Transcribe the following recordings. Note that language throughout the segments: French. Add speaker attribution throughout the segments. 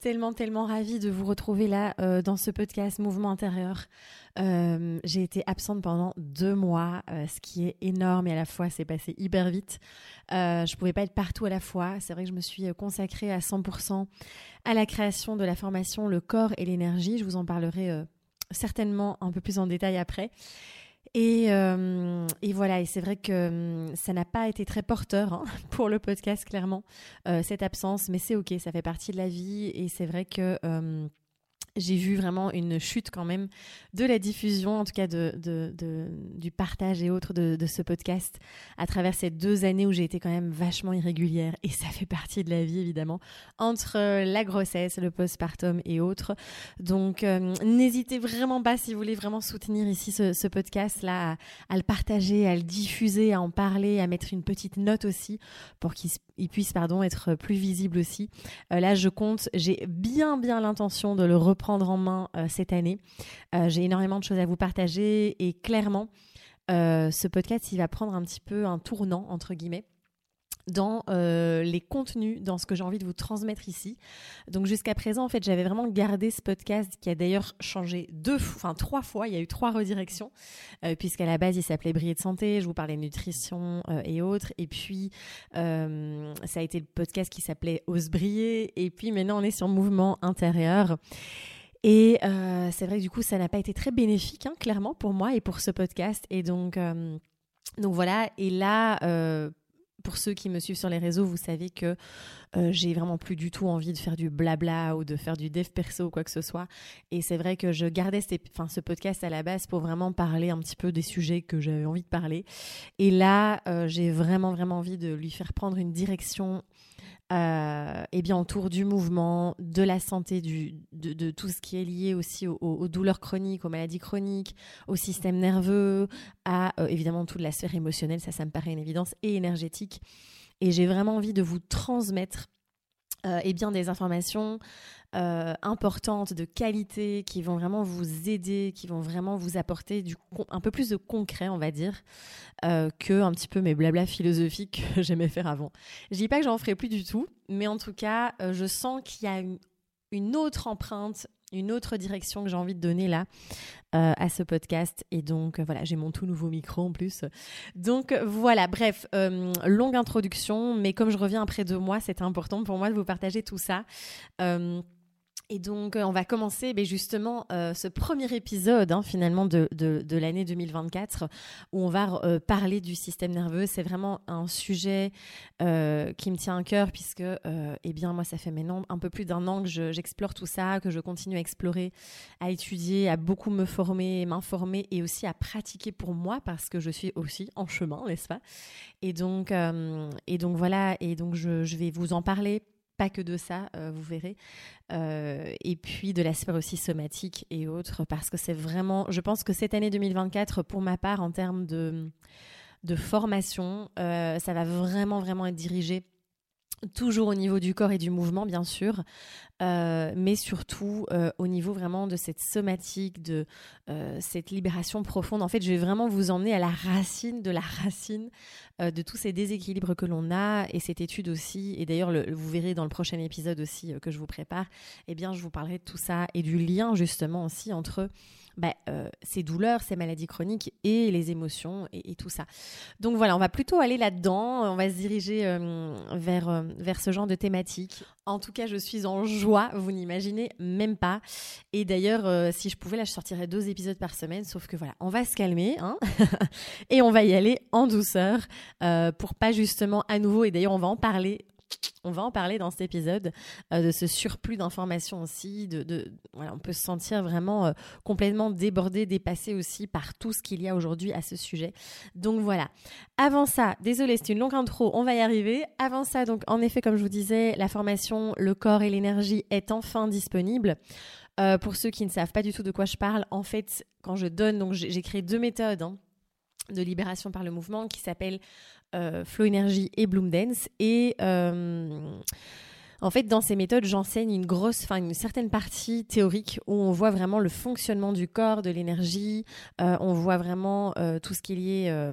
Speaker 1: tellement, tellement ravie de vous retrouver là euh, dans ce podcast Mouvement intérieur. Euh, j'ai été absente pendant deux mois, euh, ce qui est énorme et à la fois c'est passé hyper vite. je pouvais pas être partout à la fois. C'est vrai que je me suis consacrée à 100% à la création de la formation Le corps et l'énergie. Je vous en parlerai certainement un peu plus en détail après. Euh, et, voilà, et c'est vrai que hum, ça n'a pas été très porteur hein, pour le podcast, clairement, euh, cette absence, mais c'est ok, ça fait partie de la vie, et c'est vrai que j'ai vu vraiment une chute quand même de la diffusion, en tout cas de, du partage et autres de, ce podcast à travers ces deux années où j'ai été quand même vachement irrégulière et ça fait partie de la vie évidemment entre euh, la grossesse, le postpartum et autres. Donc euh, n'hésitez vraiment pas si vous voulez vraiment soutenir ici ce, podcast là à, le partager, à le diffuser, à en parler, à mettre une petite note aussi pour qu'il puisse pardon être plus visible aussi. Euh, là je compte, j'ai bien bien l'intention de le reprendre en main euh, cette année. Euh, j'ai énormément de choses à vous partager et clairement, euh, ce podcast, il va prendre un petit peu un tournant, entre guillemets dans les contenus, dans ce que j'ai envie de vous transmettre ici. Donc jusqu'à présent, en fait, j'avais vraiment gardé ce podcast qui a d'ailleurs changé deux, enfin trois fois. Il y a eu trois redirections, puisqu'à la base, il s'appelait Briller de santé. Je vous parlais de nutrition et autres. Et puis, ça a été le podcast qui s'appelait Ose briller. Et puis maintenant, on est sur Mouvement intérieur. Et euh, c'est vrai que du coup, ça n'a pas été très bénéfique, hein, clairement, pour moi et pour ce podcast. Et donc, euh, donc voilà. Et là, euh, pour ceux qui me suivent sur les réseaux, vous savez que j'ai vraiment plus du tout envie de faire du blabla ou de faire du dev perso ou quoi que ce soit. Et c'est vrai que je gardais ce podcast à la base pour vraiment parler un petit peu des sujets que j'avais envie de parler. Et là, j'ai vraiment, vraiment envie de lui faire prendre une direction euh, et bien autour du mouvement, de la santé, du, de, tout ce qui est lié aussi aux, douleurs chroniques, aux maladies chroniques, au système nerveux, à euh, évidemment toute la sphère émotionnelle, ça ça me paraît une évidence, et énergétique. Et j'ai vraiment envie de vous transmettre euh, et bien des informations euh, importantes, de qualité, qui vont vraiment vous aider, qui vont vraiment vous apporter du, un peu plus de concret, on va dire, euh, que un petit peu mes blabla philosophiques que j'aimais faire avant. Je dis pas que j'en ferai plus du tout, mais en tout cas, euh, je sens qu'il y a une, autre empreinte une autre direction que j'ai envie de donner là à ce podcast. Et donc voilà, j'ai mon tout nouveau micro en plus. Donc voilà, bref, longue introduction, mais comme je reviens après deux mois, c'était important pour moi de vous partager tout ça. Et donc, euh, on va commencer ben, justement euh, ce premier épisode hein, finalement de, de, l'année 2024 où on va euh, parler du système nerveux. C'est vraiment un sujet qui me tient à cœur puisque, eh bien, moi, ça fait maintenant un peu plus d'un an que j'explore tout ça, que je continue à explorer, à étudier, à beaucoup me former, m'informer et aussi à pratiquer pour moi parce que je suis aussi en chemin, n'est-ce pas? Et donc, et donc voilà, et donc je vais vous en parler pas que de ça, euh, vous verrez. Euh, et puis de l'aspect aussi somatique et autres, parce que c'est vraiment, je pense que cette année 2024, pour ma part, en termes de, formation, euh, ça va vraiment, vraiment être dirigé toujours au niveau du corps et du mouvement, bien sûr, euh, mais surtout euh, au niveau vraiment de cette somatique, de euh, cette libération profonde. En fait, je vais vraiment vous emmener à la racine de la racine de tous ces déséquilibres que l'on a et cette étude aussi. Et d'ailleurs, vous verrez dans le prochain épisode aussi que je vous prépare, eh bien, je vous parlerai de tout ça et du lien justement aussi entre bah, euh, ces douleurs, ces maladies chroniques et les émotions et, tout ça. Donc voilà, on va plutôt aller là-dedans, on va se diriger euh, vers, euh, vers ce genre de thématique. En tout cas, je suis en joie, vous n'imaginez même pas. Et d'ailleurs, si je pouvais, là, je sortirais deux épisodes par semaine, sauf que voilà, on va se calmer hein et on va y aller en douceur pour pas justement à nouveau, et d'ailleurs, on va en parler on va en parler dans cet épisode euh, de ce surplus d'informations aussi. On peut se sentir vraiment euh, complètement débordé, dépassé aussi par tout ce qu'il y a aujourd'hui à ce sujet. Donc voilà. Avant ça, désolé, c'est une longue intro, on va y arriver. Avant ça, donc en effet, comme je vous disais, la formation Le corps et l'énergie est enfin disponible. Euh, pour ceux qui ne savent pas du tout de quoi je parle, en fait, quand je donne, donc j'ai créé deux méthodes. Hein, de libération par le mouvement qui s'appelle euh, Flow Energy et Bloom Dance. Et euh, en fait, dans ces méthodes, j'enseigne une grosse, enfin une certaine partie théorique où on voit vraiment le fonctionnement du corps, de l'énergie. Euh, on voit vraiment tout ce qui est lié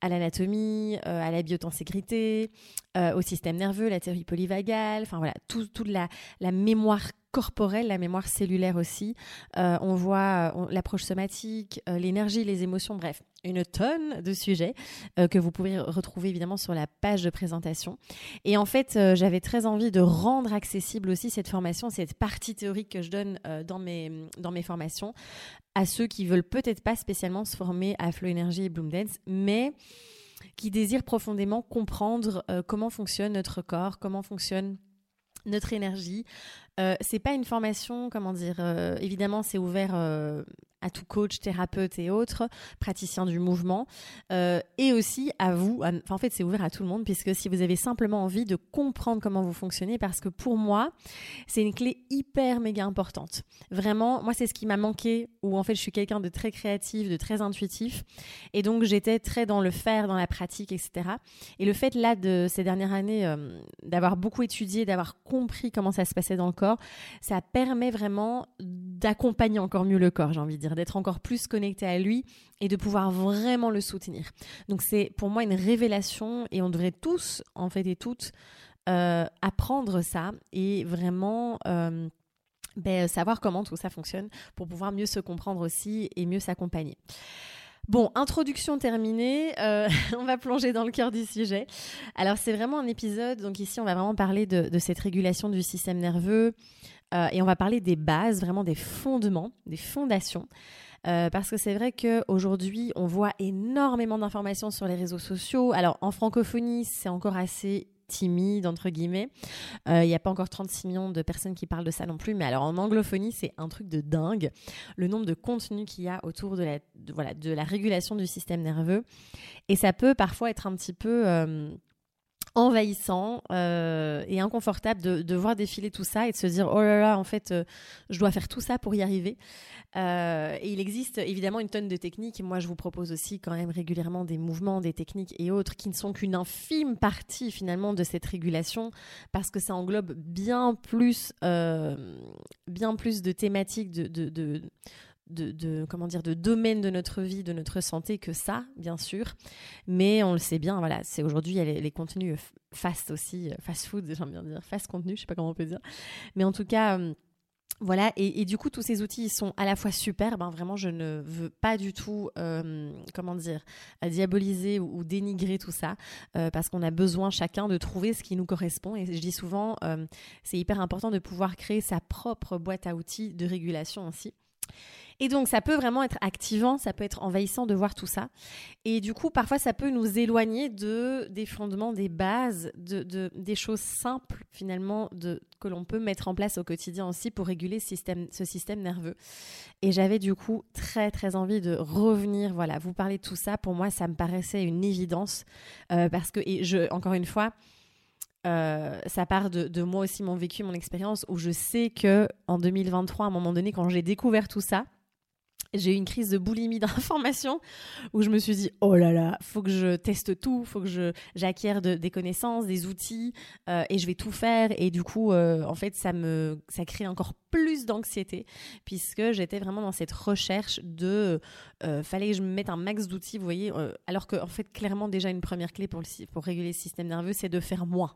Speaker 1: à l'anatomie, à la biotenségrité, au système nerveux, la théorie polyvagale. Enfin voilà, toute tout la, la mémoire corporelle, la mémoire cellulaire aussi. Euh, on voit euh, l'approche somatique, euh, l'énergie, les émotions, bref, une tonne de sujets que vous pouvez retrouver évidemment sur la page de présentation. Et en fait, j'avais très envie de rendre accessible aussi cette formation, cette partie théorique que je donne dans mes dans mes formations à ceux qui veulent peut-être pas spécialement se former à Flow Energy et Bloom Dance, mais qui désirent profondément comprendre comment fonctionne notre corps, comment fonctionne notre énergie. Euh, c'est pas une formation, comment dire, euh, évidemment c'est ouvert euh, à tout coach, thérapeute et autres, praticiens du mouvement, euh, et aussi à vous. enfin, en fait, c'est ouvert à tout le monde, puisque si vous avez simplement envie de comprendre comment vous fonctionnez, parce que pour moi, c'est une clé hyper méga importante. Vraiment, moi, c'est ce qui m'a manqué, où en fait, je suis quelqu'un de très créatif, de très intuitif, et donc j'étais très dans le faire, dans la pratique, etc. Et le fait là de ces dernières années euh, d'avoir beaucoup étudié, d'avoir compris comment ça se passait dans le corps, ça permet vraiment d'accompagner encore mieux le corps, j'ai envie de dire d'être encore plus connecté à lui et de pouvoir vraiment le soutenir. Donc c'est pour moi une révélation et on devrait tous, en fait et toutes, euh, apprendre ça et vraiment euh, ben, savoir comment tout ça fonctionne pour pouvoir mieux se comprendre aussi et mieux s'accompagner. Bon, introduction terminée, euh, on va plonger dans le cœur du sujet. Alors c'est vraiment un épisode, donc ici on va vraiment parler de, de cette régulation du système nerveux, euh, et on va parler des bases, vraiment des fondements, des fondations. Euh, parce que c'est vrai qu'aujourd'hui, on voit énormément d'informations sur les réseaux sociaux. Alors, en francophonie, c'est encore assez timide, entre guillemets. Euh, il n'y a pas encore 36 millions de personnes qui parlent de ça non plus. Mais alors, en anglophonie, c'est un truc de dingue. Le nombre de contenus qu'il y a autour de la, voilà, de la régulation du système nerveux. Et ça peut parfois être un petit peu envahissant euh, et inconfortable de, voir défiler tout ça et de se dire oh là là en fait euh, je dois faire tout ça pour y arriver. Euh, et il existe évidemment une tonne de techniques. Moi je vous propose aussi quand même régulièrement des mouvements des techniques et autres qui ne sont qu'une infime partie finalement de cette régulation parce que ça englobe bien plus bien plus de thématiques de de, comment dire de domaine de notre vie, de notre santé que ça, bien sûr. Mais on le sait bien, voilà, c'est aujourd'hui il y a les, contenus fast aussi, fast food, j'aime bien dire, fast contenu, je sais pas comment on peut dire. Mais en tout cas. Euh, voilà, et, du coup, tous ces outils ils sont à la fois super. Ben vraiment, je ne veux pas du tout, euh, comment dire, diaboliser ou, dénigrer tout ça, euh, parce qu'on a besoin chacun de trouver ce qui nous correspond. Et je dis souvent, c'est hyper important de pouvoir créer sa propre boîte à outils de régulation aussi. Et donc, ça peut vraiment être activant, ça peut être envahissant de voir tout ça. Et du coup, parfois, ça peut nous éloigner de des fondements, des bases, de, de des choses simples finalement de que l'on peut mettre en place au quotidien aussi pour réguler ce système, ce système nerveux. Et j'avais du coup très très envie de revenir, voilà, vous parler de tout ça. Pour moi, ça me paraissait une évidence euh, parce que et je encore une fois. Euh, ça part de, de, moi aussi mon vécu, mon expérience, où je sais que en 2023, à un moment donné, quand j'ai découvert tout ça, j'ai eu une crise de boulimie d'informations où je me suis dit oh là là faut que je teste tout faut que je j'acquière des connaissances des outils euh, et je vais tout faire. Et du coup euh, en fait ça me ça crée encore plus d'anxiété puisque j'étais vraiment dans cette recherche de euh, fallait que je me mette un max d'outils vous voyez euh, alors que en fait clairement déjà une première clé pour le, pour réguler le système nerveux c'est de faire moins.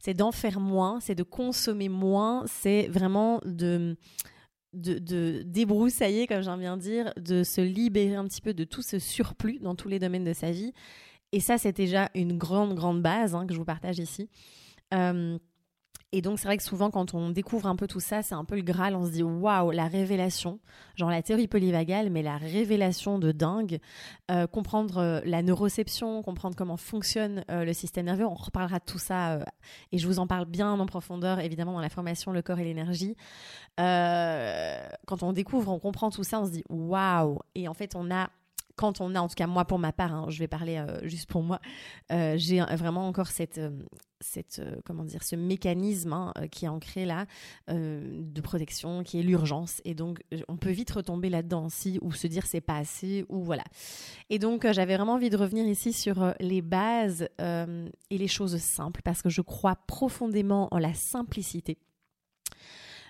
Speaker 1: C'est d'en faire moins c'est de consommer moins c'est vraiment de de, débroussailler, comme j'aime bien dire, de se libérer un petit peu de tout ce surplus dans tous les domaines de sa vie. Et ça, c'est déjà une grande, grande base hein, que je vous partage ici. Euh, Et donc, c'est vrai que souvent, quand on découvre un peu tout ça, c'est un peu le Graal. On se dit, waouh, la révélation. Genre la théorie polyvagale, mais la révélation de dingue. Euh, comprendre euh, la neuroception, comprendre comment fonctionne euh, le système nerveux. On reparlera de tout ça. et je vous en parle bien en profondeur, évidemment, dans la formation Le corps et l'énergie. quand on découvre, on comprend tout ça, on se dit, waouh. Et en fait, on a quand on a, en tout cas moi pour ma part, hein, je vais parler juste pour moi, j'ai vraiment encore cette, cette euh, comment dire ce mécanisme hein, euh, qui est ancré là euh, de protection qui est l'urgence. Et donc on peut vite retomber là-dedans aussi ou se dire c'est pas assez ou voilà. Et donc j'avais vraiment envie de revenir ici sur les bases et les choses simples parce que je crois profondément en la simplicité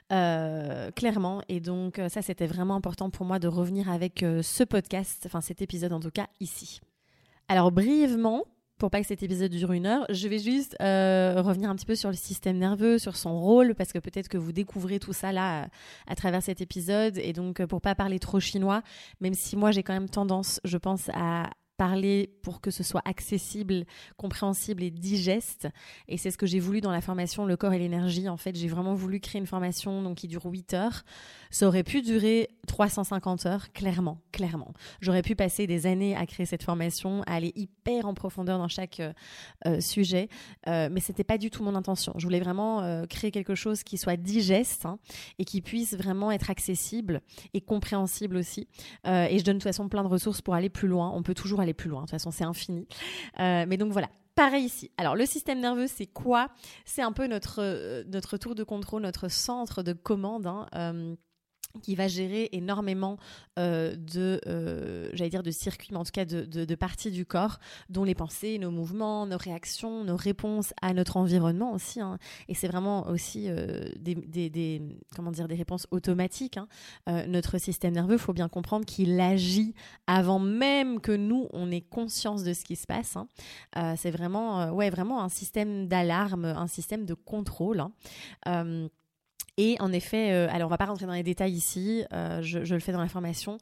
Speaker 1: clairement. Et donc, ça, c'était vraiment important pour moi de revenir avec ce podcast, enfin cet épisode en tout cas, ici. Alors, brièvement, pour pas que cet épisode dure une heure, je vais juste euh, revenir un petit peu sur le système nerveux, sur son rôle, parce que peut-être que vous découvrez tout ça là à, travers cet épisode. Et donc, pour pas parler trop chinois, même si moi j'ai quand même tendance, je pense, à parler pour que ce soit accessible, compréhensible et digeste. Et c'est ce que j'ai voulu dans la formation Le corps et l'énergie. En fait, j'ai vraiment voulu créer une formation donc, qui dure 8 heures. Ça aurait pu durer 350 heures, clairement, clairement. J'aurais pu passer des années à créer cette formation, à aller hyper en profondeur dans chaque euh, euh, sujet, euh, mais c'était pas du tout mon intention. Je voulais vraiment euh, créer quelque chose qui soit digeste hein, et qui puisse vraiment être accessible et compréhensible aussi. et je donne de toute façon plein de ressources pour aller plus loin. On peut toujours aller plus loin. De toute façon, c'est infini. mais donc voilà, Pareil ici. Alors le système nerveux, c'est quoi? C'est un peu notre notre tour de contrôle, notre centre de commande. Hein qui va gérer énormément euh, de, euh, j'allais dire de circuits, mais en tout cas de, parties du corps, dont les pensées, nos mouvements, nos réactions, nos réponses à notre environnement aussi. Hein. Et c'est vraiment aussi euh, des, comment dire, des réponses automatiques. Hein. Notre système nerveux, faut bien comprendre qu'il agit avant même que nous on ait conscience de ce qui se passe. Hein. C'est vraiment, ouais, vraiment un système d'alarme, un système de contrôle. Et en effet, euh, alors on va pas rentrer dans les détails ici, euh, je, le fais dans la formation.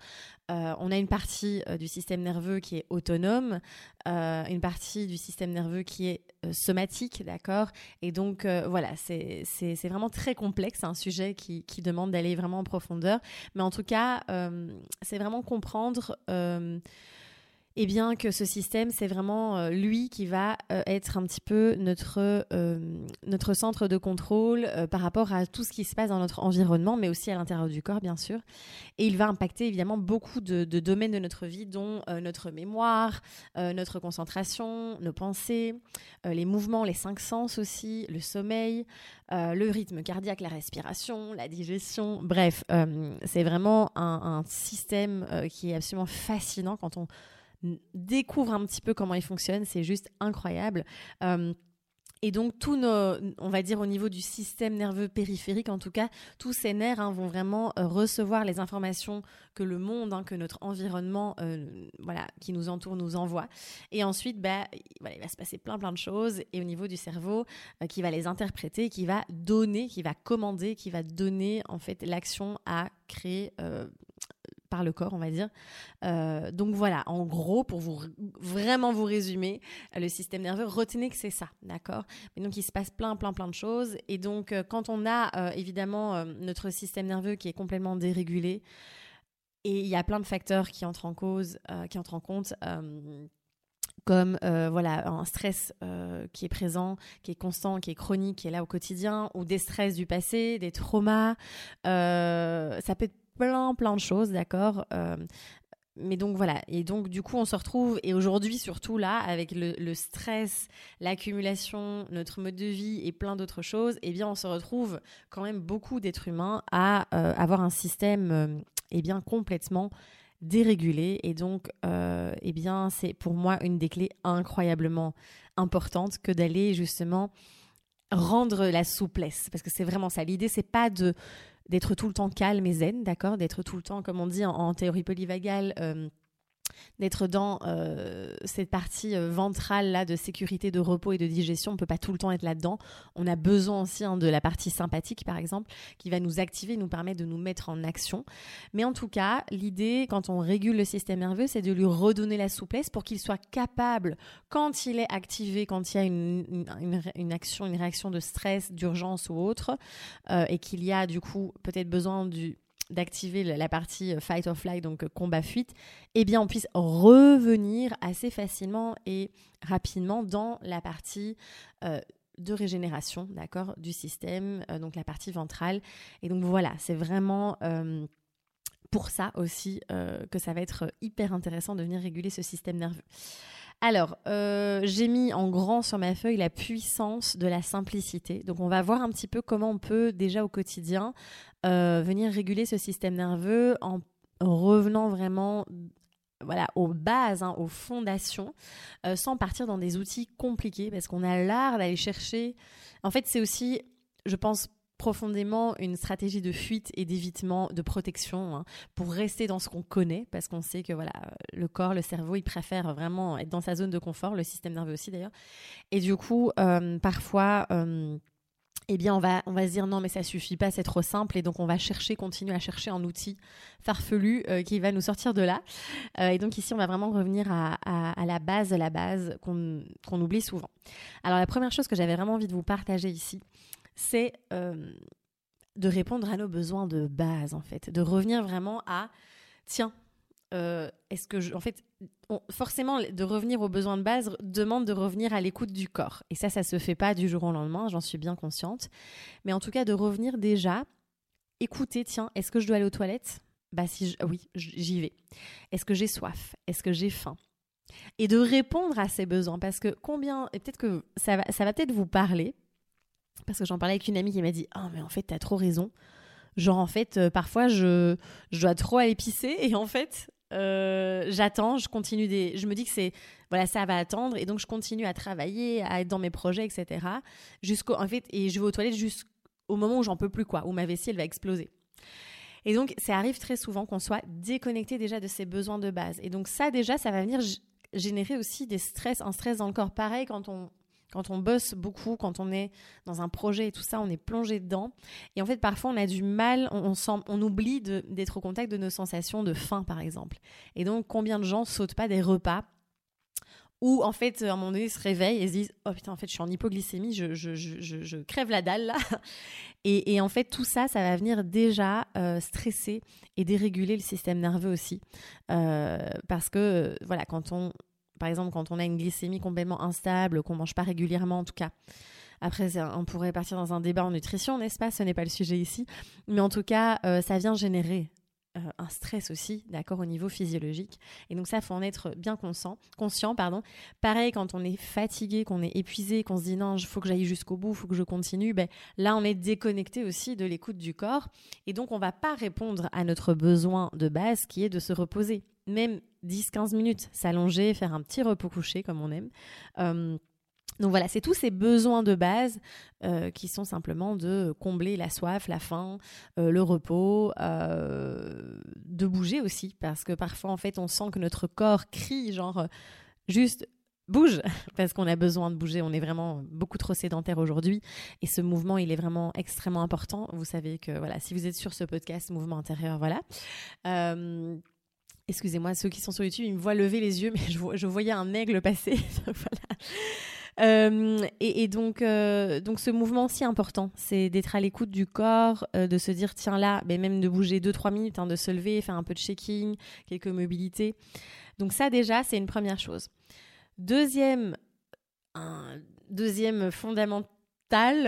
Speaker 1: Euh, on a une partie du système nerveux qui est autonome, une partie du système nerveux qui est somatique, d'accord? Et donc voilà, c'est vraiment très complexe, un sujet qui demande d'aller vraiment en profondeur. Mais en tout cas, c'est vraiment comprendre eh bien que ce système, c'est vraiment euh, lui qui va euh, être un petit peu notre, euh, notre centre de contrôle par rapport à tout ce qui se passe dans notre environnement, mais aussi à l'intérieur du corps, bien sûr. Et il va impacter évidemment beaucoup de, domaines de notre vie, dont notre mémoire, notre concentration, nos pensées, les mouvements, les cinq sens aussi, le sommeil, le rythme cardiaque, la respiration, la digestion. Bref, c'est vraiment un, un système qui est absolument fascinant quand on découvre un petit peu comment il fonctionne, c'est juste incroyable. Euh, et donc, tous nos, on va dire au niveau du système nerveux périphérique, en tout cas, tous ces nerfs hein, vont vraiment euh, recevoir les informations que le monde, hein, que notre environnement, euh, voilà, qui nous entoure, nous envoie. Et ensuite, bah, il va se passer plein plein de choses. Et au niveau du cerveau, qui va les interpréter, qui va donner, qui va commander, qui va donner en fait l'action à créer par le corps, on va dire. Euh, donc voilà, en gros, pour vous vraiment vous résumer, euh, le système nerveux, retenez que c'est ça, d'accord? Mais donc il se passe plein, plein, plein de choses. Et donc euh, quand on a évidemment notre système nerveux qui est complètement dérégulé, et il y a plein de facteurs qui entrent en cause, qui entrent en compte comme voilà un stress qui est présent, qui est constant, qui est chronique, qui est là au quotidien, ou des stress du passé, des traumas. ça peut être plein, plein de choses, d'accord euh, mais donc voilà, et donc du coup on se retrouve, et aujourd'hui surtout là, avec le, stress, l'accumulation, notre mode de vie et plein d'autres choses, eh bien on se retrouve quand même beaucoup d'êtres humains à euh, avoir un système euh, eh bien complètement dérégulé, et donc eh bien c'est pour moi une des clés incroyablement importantes que d'aller justement rendre la souplesse, parce que c'est vraiment ça. L'idée c'est pas de d'être tout le temps calme et zen, d'accord? D'être tout le temps, comme on dit en, théorie polyvagale, euh, d'être dans cette partie ventrale là de sécurité, de repos et de digestion. On peut pas tout le temps être là-dedans. On a besoin aussi hein, de la partie sympathique par exemple, qui va nous activer, nous permettre de nous mettre en action. Mais en tout cas, l'idée quand on régule le système nerveux, c'est de lui redonner la souplesse pour qu'il soit capable, quand il est activé, quand il y a une, une, action, une réaction de stress, d'urgence ou autre, et qu'il y a du coup peut-être besoin du d'activer la partie euh, fight or flight, donc euh, combat-fuite, eh bien on puisse revenir assez facilement et rapidement dans la partie euh, de régénération, d'accord, du système, donc la partie ventrale. Et donc voilà, c'est vraiment pour ça aussi que ça va être hyper intéressant de venir réguler ce système nerveux. Alors, euh, j'ai mis en grand sur ma feuille la puissance de la simplicité. Donc, on va voir un petit peu comment on peut déjà au quotidien euh, venir réguler ce système nerveux en revenant vraiment voilà, aux bases, hein, aux fondations, euh, sans partir dans des outils compliqués, parce qu'on a l'art d'aller chercher. En fait, c'est aussi, je pense, profondément une stratégie de fuite et d'évitement, de protection, hein, pour rester dans ce qu'on connaît, parce qu'on sait que voilà, le corps, le cerveau, il préfère vraiment être dans sa zone de confort, le système nerveux aussi d'ailleurs. Et du coup, euh, parfois, euh, eh bien, on va, on va se dire non, mais ça suffit pas, c'est trop simple, et donc on va chercher, continuer à chercher un outil farfelu euh, qui va nous sortir de là. et donc ici, on va vraiment revenir à, la base la base qu'on oublie souvent. Alors la première chose que j'avais vraiment envie de vous partager ici, c'est euh, de répondre à nos besoins de base, en fait, de revenir vraiment à, tiens, euh, est-ce que je, en fait, forcément, de revenir aux besoins de base demande de revenir à l'écoute du corps. Et ça, ça se fait pas du jour au lendemain, j'en suis bien consciente. Mais en tout cas, de revenir déjà, écouter, tiens, est-ce que je dois aller aux toilettes? Bah si, oui, j'y vais. Est-ce que j'ai soif? Est-ce que j'ai faim? Et de répondre à ces besoins, parce que combien, et peut-être que ça va, ça va peut-être vous parler, parce que j'en parlais avec une amie qui m'a dit Ah, mais en fait, t'as trop raison. Genre, en fait, euh, parfois, je, je dois trop aller et en fait, euh, j'attends, je continue des. Je me dis que c'est. Voilà, ça va attendre et donc je continue à travailler, à être dans mes projets, etc. Jusqu'au. En fait, et je vais aux toilettes jusqu'au moment où j'en peux plus, quoi, où ma vessie, elle va exploser. Et donc, ça arrive très souvent qu'on soit déconnecté déjà de ses besoins de base. Et donc, ça, déjà, ça va venir générer aussi des stress, un stress dans le corps. Pareil, quand on, quand on bosse beaucoup, quand on est dans un projet et tout ça, on est plongé dedans. Et en fait, parfois, on a du mal, on, on oublie d'être au contact de nos sensations de faim, par exemple. Et donc, combien de gens sautent pas des repas où en fait à un moment donné ils se réveillent et se disent oh putain en fait je suis en hypoglycémie je, crève la dalle là et, et, en fait tout ça ça va venir déjà euh, stresser et déréguler le système nerveux aussi euh, parce que voilà quand on par exemple, quand on a une glycémie complètement instable, qu'on mange pas régulièrement en tout cas. Après, on pourrait partir dans un débat en nutrition, n'est-ce pas? Ce n'est pas le sujet ici. Mais en tout cas, euh, ça vient générer euh, un stress aussi, d'accord, au niveau physiologique. Et donc ça, faut en être bien conscient. conscient pardon. Pareil, quand on est fatigué, qu'on est épuisé, qu'on se dit non, il faut que j'aille jusqu'au bout, il faut que je continue, ben, là, on est déconnecté aussi de l'écoute du corps. Et donc, on va pas répondre à notre besoin de base qui est de se reposer. Même 10-15 minutes, s'allonger, faire un petit repos couché comme on aime. Euh, donc voilà, c'est tous ces besoins de base euh, qui sont simplement de combler la soif, la faim, euh, le repos, de bouger aussi, parce que parfois en fait on sent que notre corps crie genre juste bouge, parce qu'on a besoin de bouger, on est vraiment beaucoup trop sédentaire aujourd'hui, et ce mouvement il est vraiment extrêmement important. Vous savez que voilà, si vous êtes sur ce podcast, mouvement intérieur, voilà. Excusez-moi, ceux qui sont sur YouTube, ils me voient lever les yeux, mais je, voyais un aigle passer. Euh, et, donc, euh, donc ce mouvement si important, c'est d'être à l'écoute du corps, euh, de se dire tiens là, ben même de bouger 2-3 minutes, hein, de se lever, faire un peu de shaking, quelques mobilités. Donc ça déjà, c'est une première chose. Deuxième, un deuxième fondamental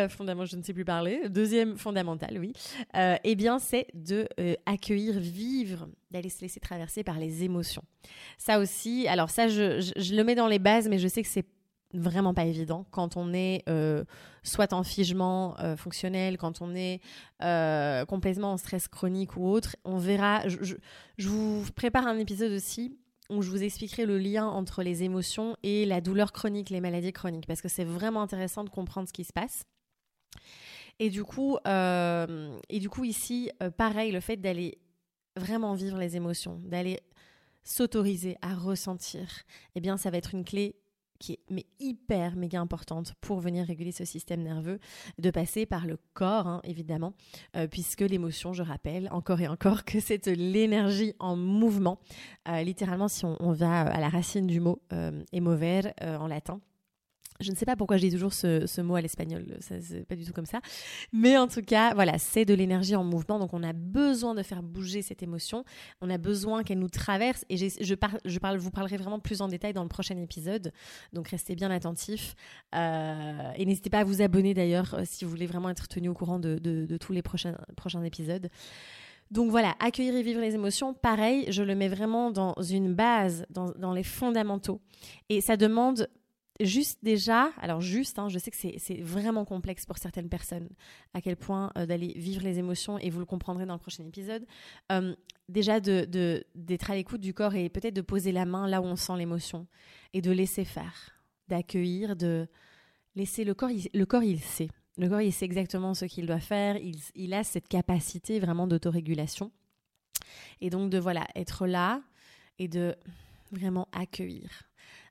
Speaker 1: fondamental, je ne sais plus parler, deuxième fondamental, oui, euh, eh bien, c'est de euh, accueillir, vivre, d'aller se laisser traverser par les émotions. Ça aussi, alors ça, je, le mets dans les bases, mais je sais que c'est vraiment pas évident quand on est euh, soit en figement fonctionnel, quand on est complètement en stress chronique ou autre. On verra, je, vous prépare un épisode aussi où je vous expliquerai le lien entre les émotions et la douleur chronique, les maladies chroniques, parce que c'est vraiment intéressant de comprendre ce qui se passe. Et du coup, euh, et du coup ici, euh, pareil, le fait d'aller vraiment vivre les émotions, d'aller s'autoriser à ressentir, eh bien, ça va être une clé qui est mais hyper méga importante pour venir réguler ce système nerveux, de passer par le corps, hein, évidemment, euh, puisque l'émotion, je rappelle encore et encore que c'est l'énergie en mouvement. Euh, littéralement, si on, va à la racine du mot euh, emover en latin, je ne sais pas pourquoi je dis toujours ce, mot à l'espagnol, c'est pas du tout comme ça. Mais en tout cas, voilà, c'est de l'énergie en mouvement, donc on a besoin de faire bouger cette émotion, on a besoin qu'elle nous traverse, et je, je, parle, vous parlerai vraiment plus en détail dans le prochain épisode, donc restez bien attentifs. Euh, et n'hésitez pas à vous abonner d'ailleurs euh, si vous voulez vraiment être tenu au courant de, tous les prochains, prochains épisodes. Donc voilà, accueillir et vivre les émotions, pareil, je le mets vraiment dans une base, dans, dans les fondamentaux. Et ça demande juste déjà, alors juste, hein, je sais que c'est vraiment complexe pour certaines personnes, à quel point euh, d'aller vivre les émotions, et vous le comprendrez dans le prochain épisode, euh, déjà d'être de, à l'écoute du corps et peut-être de poser la main là où on sent l'émotion, et de laisser faire, d'accueillir, de laisser le corps, il, le corps il sait. Le corps il sait exactement ce qu'il doit faire, il, il a cette capacité vraiment d'autorégulation. Et donc de voilà, être là et de vraiment accueillir.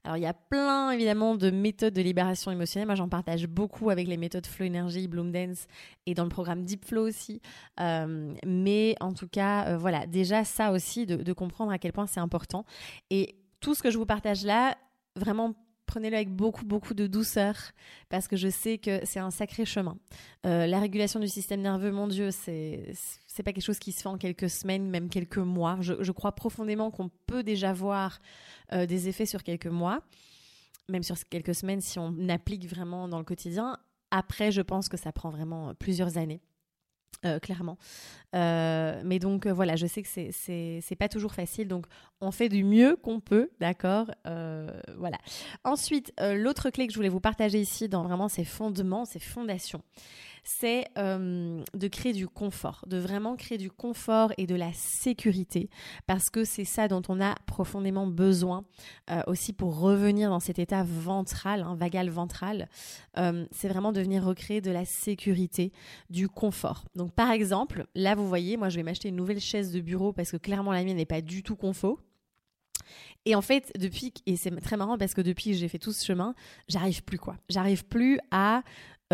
Speaker 1: Alors il y a plein évidemment de méthodes de libération émotionnelle. Moi j'en partage beaucoup avec les méthodes Flow Energy, Bloom Dance et dans le programme Deep Flow aussi. Euh, mais en tout cas euh, voilà déjà ça aussi de, de comprendre à quel point c'est important. Et tout ce que je vous partage là, vraiment prenez-le avec beaucoup, beaucoup de douceur parce que je sais que c'est un sacré chemin. Euh, la régulation du système nerveux, mon Dieu, c'est c'est pas quelque chose qui se fait en quelques semaines, même quelques mois. Je, crois profondément qu'on peut déjà voir euh, des effets sur quelques mois, même sur quelques semaines si on applique vraiment dans le quotidien. Après, je pense que ça prend vraiment plusieurs années. Euh, clairement. Euh, mais donc euh, voilà, je sais que c'est, c'est, pas toujours facile, donc on fait du mieux qu'on peut, d'accord Voilà. Ensuite, l'autre clé que je voulais vous partager ici dans vraiment ces fondements, ces fondations, c'est euh, de créer du confort, de vraiment créer du confort et de la sécurité, parce que c'est ça dont on a profondément besoin euh, aussi pour revenir dans cet état ventral, hein, vagal ventral. Euh, c'est vraiment de venir recréer de la sécurité, du confort. Donc par exemple, là vous voyez, moi je vais m'acheter une nouvelle chaise de bureau parce que clairement la mienne n'est pas du tout confort. Et en fait, depuis, et c'est très marrant parce que depuis que j'ai fait tout ce chemin, j'arrive plus quoi. J'arrive plus à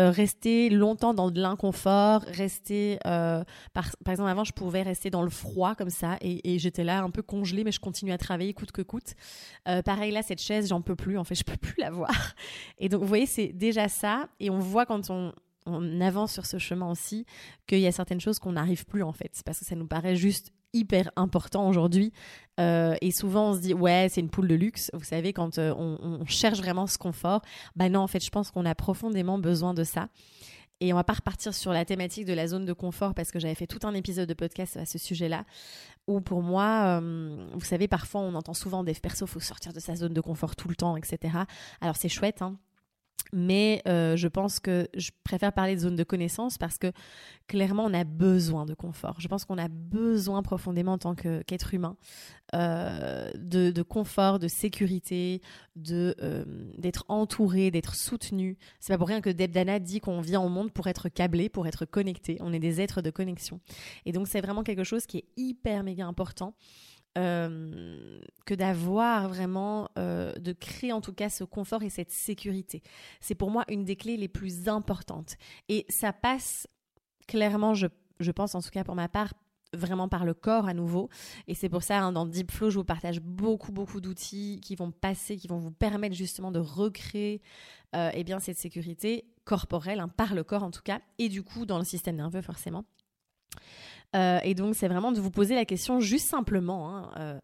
Speaker 1: euh, rester longtemps dans de l'inconfort, rester euh, par, exemple avant je pouvais rester dans le froid comme ça et, et j'étais là un peu congelée mais je continue à travailler coûte que coûte. Euh, pareil là cette chaise j'en peux plus en fait je peux plus la voir. Et donc vous voyez c'est déjà ça et on voit quand on on avance sur ce chemin aussi qu'il y a certaines choses qu'on n'arrive plus en fait parce que ça nous paraît juste hyper important aujourd'hui. Euh, et souvent, on se dit, ouais, c'est une poule de luxe. Vous savez, quand euh, on, cherche vraiment ce confort, bah non, en fait, je pense qu'on a profondément besoin de ça. Et on va pas repartir sur la thématique de la zone de confort parce que j'avais fait tout un épisode de podcast à ce sujet-là. Où pour moi, euh, vous savez, parfois on entend souvent des perso, faut sortir de sa zone de confort tout le temps, etc. Alors c'est chouette, hein, mais euh, je pense que je préfère parler de zone de connaissance parce que clairement on a besoin de confort. Je pense qu'on a besoin profondément en tant qu'être humain euh, de, confort, de sécurité, euh, d'être entouré, d'être soutenu. C'est pas pour rien que Debdana dit qu'on vient au monde pour être câblé, pour être connecté. On est des êtres de connexion. Et donc c'est vraiment quelque chose qui est hyper méga important. Euh, que d'avoir vraiment, euh, de créer en tout cas ce confort et cette sécurité. C'est pour moi une des clés les plus importantes. Et ça passe clairement, je, pense en tout cas pour ma part, vraiment par le corps à nouveau. Et c'est pour ça, hein, dans Deep Flow, je vous partage beaucoup, beaucoup d'outils qui vont passer, qui vont vous permettre justement de recréer euh, eh bien, cette sécurité corporelle, hein, par le corps en tout cas, et du coup dans le système nerveux forcément. Euh, et donc, c'est vraiment de vous poser la question juste simplement. Hein, euh,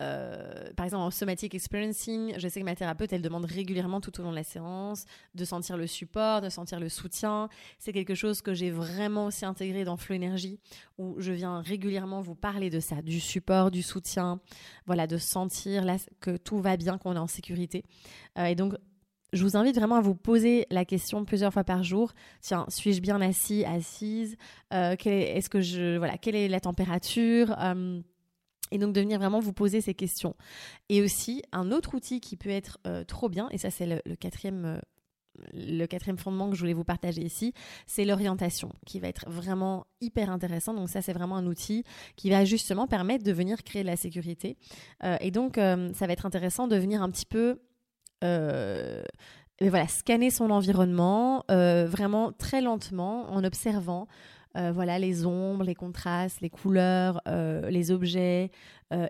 Speaker 1: euh, par exemple, en somatic experiencing, je sais que ma thérapeute, elle demande régulièrement tout au long de la séance de sentir le support, de sentir le soutien. C'est quelque chose que j'ai vraiment aussi intégré dans Flow Energy, où je viens régulièrement vous parler de ça, du support, du soutien, voilà, de sentir là, que tout va bien, qu'on est en sécurité. et donc, je vous invite vraiment à vous poser la question plusieurs fois par jour. Tiens, suis-je bien assis, assise euh, quelle est la température euh, et donc de venir vraiment vous poser ces questions. Et aussi un autre outil qui peut être euh, trop bien, et ça c'est le, quatrième le quatrième fondement que je voulais vous partager ici, c'est l'orientation, qui va être vraiment hyper intéressant. Donc ça, c'est vraiment un outil qui va justement permettre de venir créer de la sécurité. Et donc, ça va être intéressant de venir un petit peu... Euh, voilà, scanner son environnement vraiment très lentement en observant voilà les ombres, les contrastes, les couleurs, les objets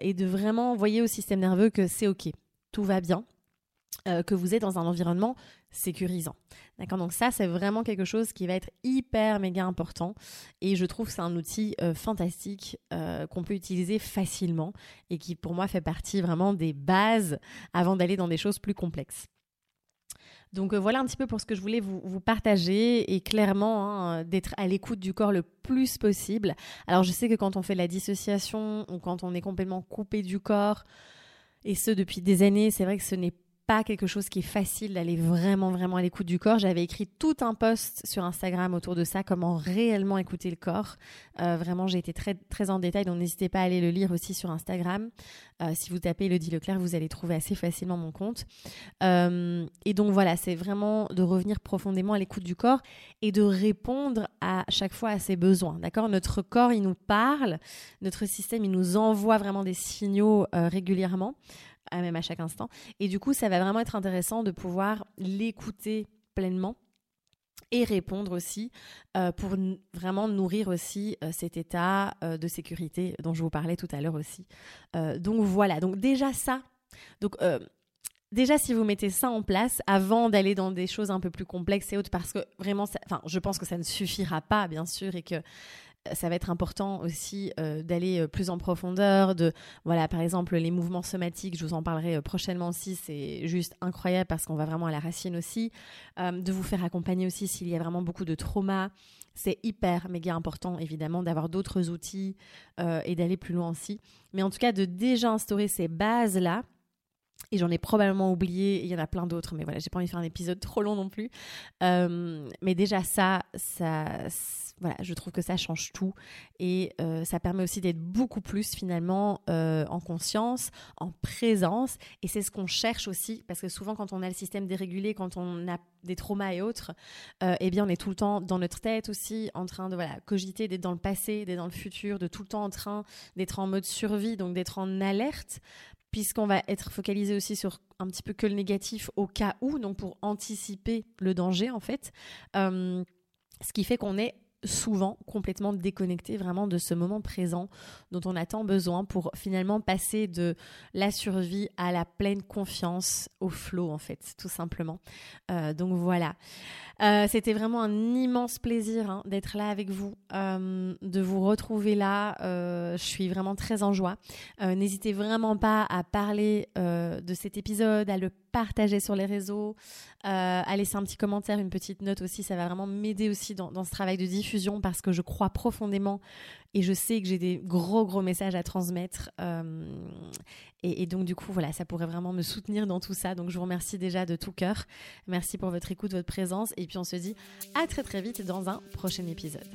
Speaker 1: et de vraiment envoyer au système nerveux que c'est ok, tout va bien euh, que vous êtes dans un environnement sécurisant. D'accord? Donc ça, c'est vraiment quelque chose qui va être hyper méga important et je trouve que c'est un outil euh, fantastique euh, qu'on peut utiliser facilement et qui pour moi fait partie vraiment des bases avant d'aller dans des choses plus complexes. Donc voilà un petit peu pour ce que je voulais vous, partager et clairement hein, d'être à l'écoute du corps le plus possible. Alors je sais que quand on fait la dissociation ou quand on est complètement coupé du corps, et ce depuis des années, c'est vrai que ce n'est quelque chose qui est facile d'aller vraiment vraiment à l'écoute du corps. J'avais écrit tout un post sur Instagram autour de ça, comment réellement écouter le corps. Euh, vraiment, j'ai été très très en détail, donc n'hésitez pas à aller le lire aussi sur Instagram. Euh, si vous tapez Elodie Leclerc, vous allez trouver assez facilement mon compte. Euh, et donc voilà, c'est vraiment de revenir profondément à l'écoute du corps et de répondre à chaque fois à ses besoins. D'accord? Notre corps, il nous parle, notre système, il nous envoie vraiment des signaux régulièrement même à chaque instant. Et du coup, ça va vraiment être intéressant de pouvoir l'écouter pleinement et répondre aussi euh, pour vraiment nourrir aussi euh, cet état euh, de sécurité dont je vous parlais tout à l'heure aussi. donc voilà, donc déjà ça. Donc déjà si vous mettez ça en place avant d'aller dans des choses un peu plus complexes et autres, parce que vraiment, enfin, je pense que ça ne suffira pas bien sûr et que ça va être important aussi euh, d'aller euh, plus en profondeur, de voilà par exemple les mouvements somatiques, je vous en parlerai euh, prochainement aussi, c'est juste incroyable parce qu'on va vraiment à la racine aussi, de vous faire accompagner aussi s'il y a vraiment beaucoup de trauma, c'est hyper méga important évidemment d'avoir d'autres outils et d'aller plus loin aussi, mais en tout cas de déjà instaurer ces bases là. Et j'en ai probablement oublié, il y en a plein d'autres, mais voilà, j'ai pas envie de faire un épisode trop long non plus. mais déjà ça, ça, voilà, je trouve que ça change tout. Et euh, ça permet aussi d'être beaucoup plus finalement euh, en conscience, en présence. Et c'est ce qu'on cherche aussi parce que souvent quand on a le système dérégulé, quand on a des traumas et autres, euh, eh bien on est tout le temps dans notre tête aussi en train de voilà cogiter, d'être dans le passé, d'être dans le futur, de tout le temps en train d'être en mode survie, donc d'être en alerte puisqu'on va être focalisé aussi sur un petit peu que le négatif au cas où, donc pour anticiper le danger en fait. ce qui fait qu'on est souvent complètement déconnecté vraiment de ce moment présent dont on a tant besoin pour finalement passer de la survie à la pleine confiance au flow en fait tout simplement. Euh, donc voilà. Euh, c'était vraiment un immense plaisir hein, d'être là avec vous euh, de vous retrouver là. Je suis vraiment très en joie. N'hésitez vraiment pas à parler de cet épisode à le partager sur les réseaux, euh, à laisser un petit commentaire, une petite note aussi. Ça va vraiment m'aider aussi dans, ce travail de diffusion parce que je crois profondément et je sais que j'ai des gros, gros messages à transmettre. Euh, et, et, donc, du coup, voilà, ça pourrait vraiment me soutenir dans tout ça. Donc, je vous remercie déjà de tout cœur. Merci pour votre écoute, votre présence. Et puis, on se dit à très, très vite dans un prochain épisode.